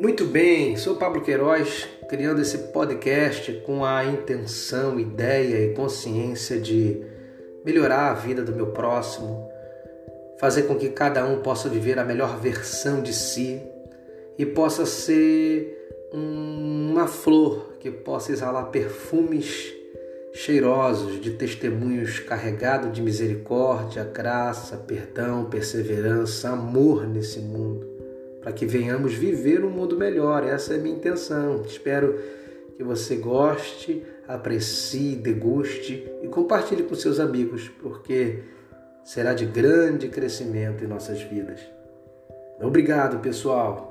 Muito bem, sou Pablo Queiroz, criando esse podcast com a intenção, ideia e consciência de melhorar a vida do meu próximo, fazer com que cada um possa viver a melhor versão de si e possa ser uma flor que possa exalar perfumes cheirosos de testemunhos carregados de misericórdia, graça, perdão, perseverança, amor nesse mundo, para que venhamos viver um mundo melhor. Essa é a minha intenção. Espero que você goste, aprecie, deguste e compartilhe com seus amigos, porque será de grande crescimento em nossas vidas. Obrigado, pessoal.